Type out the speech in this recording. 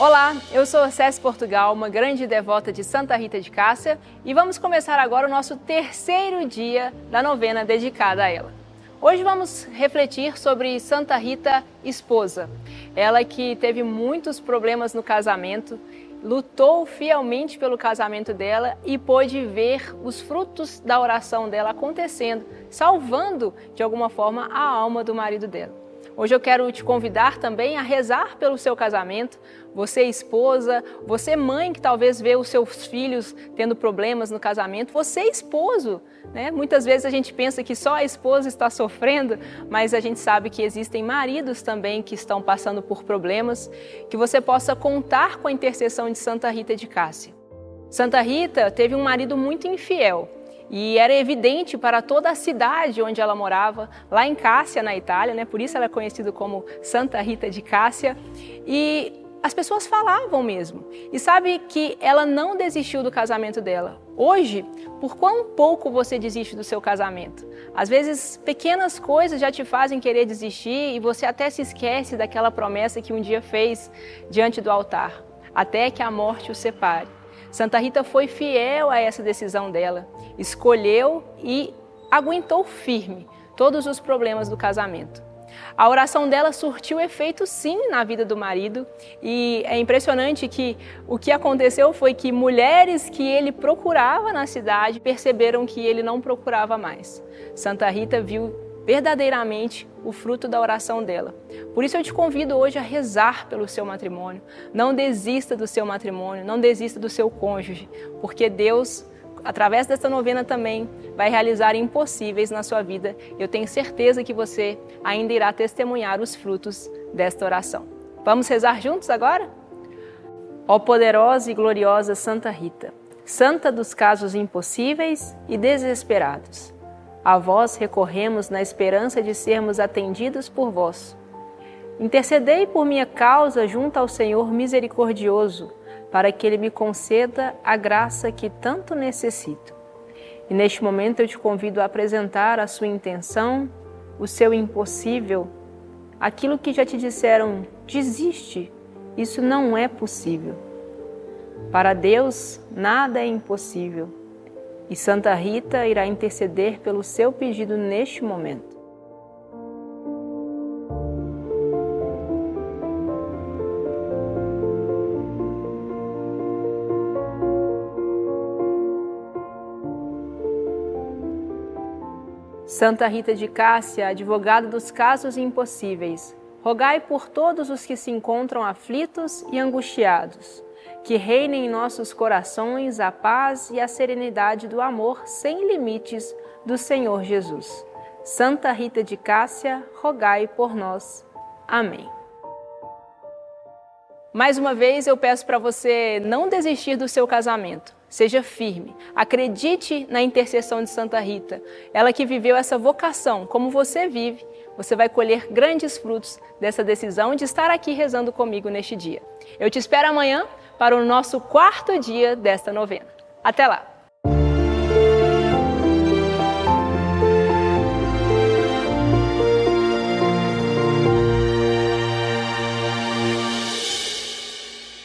Olá, eu sou César Portugal, uma grande devota de Santa Rita de Cássia, e vamos começar agora o nosso terceiro dia da novena dedicada a ela. Hoje vamos refletir sobre Santa Rita esposa. Ela que teve muitos problemas no casamento, lutou fielmente pelo casamento dela e pôde ver os frutos da oração dela acontecendo, salvando de alguma forma a alma do marido dela. Hoje eu quero te convidar também a rezar pelo seu casamento. Você, esposa, você, mãe, que talvez vê os seus filhos tendo problemas no casamento, você, esposo. Né? Muitas vezes a gente pensa que só a esposa está sofrendo, mas a gente sabe que existem maridos também que estão passando por problemas. Que você possa contar com a intercessão de Santa Rita de Cássia. Santa Rita teve um marido muito infiel e era evidente para toda a cidade onde ela morava, lá em Cássia, na Itália, né? por isso ela é conhecida como Santa Rita de Cássia. E as pessoas falavam mesmo. E sabe que ela não desistiu do casamento dela. Hoje, por quão pouco você desiste do seu casamento? Às vezes, pequenas coisas já te fazem querer desistir e você até se esquece daquela promessa que um dia fez diante do altar, até que a morte o separe. Santa Rita foi fiel a essa decisão dela, escolheu e aguentou firme todos os problemas do casamento. A oração dela surtiu efeito sim na vida do marido e é impressionante que o que aconteceu foi que mulheres que ele procurava na cidade perceberam que ele não procurava mais. Santa Rita viu verdadeiramente o fruto da oração dela. Por isso eu te convido hoje a rezar pelo seu matrimônio. Não desista do seu matrimônio, não desista do seu cônjuge, porque Deus, através dessa novena também, vai realizar impossíveis na sua vida. Eu tenho certeza que você ainda irá testemunhar os frutos desta oração. Vamos rezar juntos agora? Ó poderosa e gloriosa Santa Rita, santa dos casos impossíveis e desesperados a vós recorremos na esperança de sermos atendidos por vós. Intercedei por minha causa junto ao Senhor misericordioso, para que Ele me conceda a graça que tanto necessito. E neste momento eu te convido a apresentar a sua intenção, o seu impossível, aquilo que já te disseram, desiste, isso não é possível. Para Deus, nada é impossível e Santa Rita irá interceder pelo seu pedido neste momento. Santa Rita de Cássia, advogada dos casos impossíveis, rogai por todos os que se encontram aflitos e angustiados que reine em nossos corações a paz e a serenidade do amor sem limites do Senhor Jesus. Santa Rita de Cássia, rogai por nós. Amém. Mais uma vez eu peço para você não desistir do seu casamento. Seja firme, acredite na intercessão de Santa Rita. Ela que viveu essa vocação, como você vive, você vai colher grandes frutos dessa decisão de estar aqui rezando comigo neste dia. Eu te espero amanhã para o nosso quarto dia desta novena. Até lá!